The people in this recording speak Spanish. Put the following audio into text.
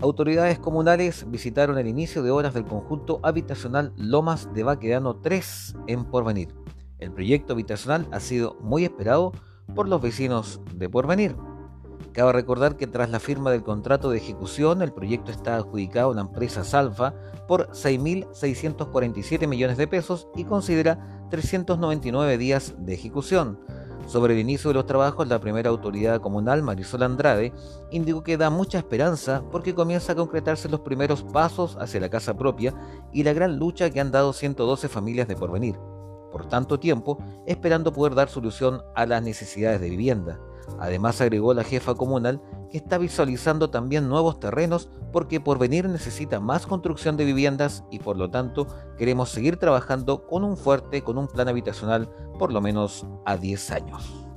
Autoridades comunales visitaron el inicio de obras del conjunto habitacional Lomas de Baquedano 3 en Porvenir. El proyecto habitacional ha sido muy esperado por los vecinos de Porvenir. Cabe recordar que tras la firma del contrato de ejecución, el proyecto está adjudicado a la empresa Salfa por 6.647 millones de pesos y considera 399 días de ejecución. Sobre el inicio de los trabajos, la primera autoridad comunal, Marisol Andrade, indicó que da mucha esperanza porque comienza a concretarse los primeros pasos hacia la casa propia y la gran lucha que han dado 112 familias de porvenir por tanto tiempo, esperando poder dar solución a las necesidades de vivienda. Además, agregó la jefa comunal que está visualizando también nuevos terrenos porque por venir necesita más construcción de viviendas y por lo tanto queremos seguir trabajando con un fuerte, con un plan habitacional por lo menos a 10 años.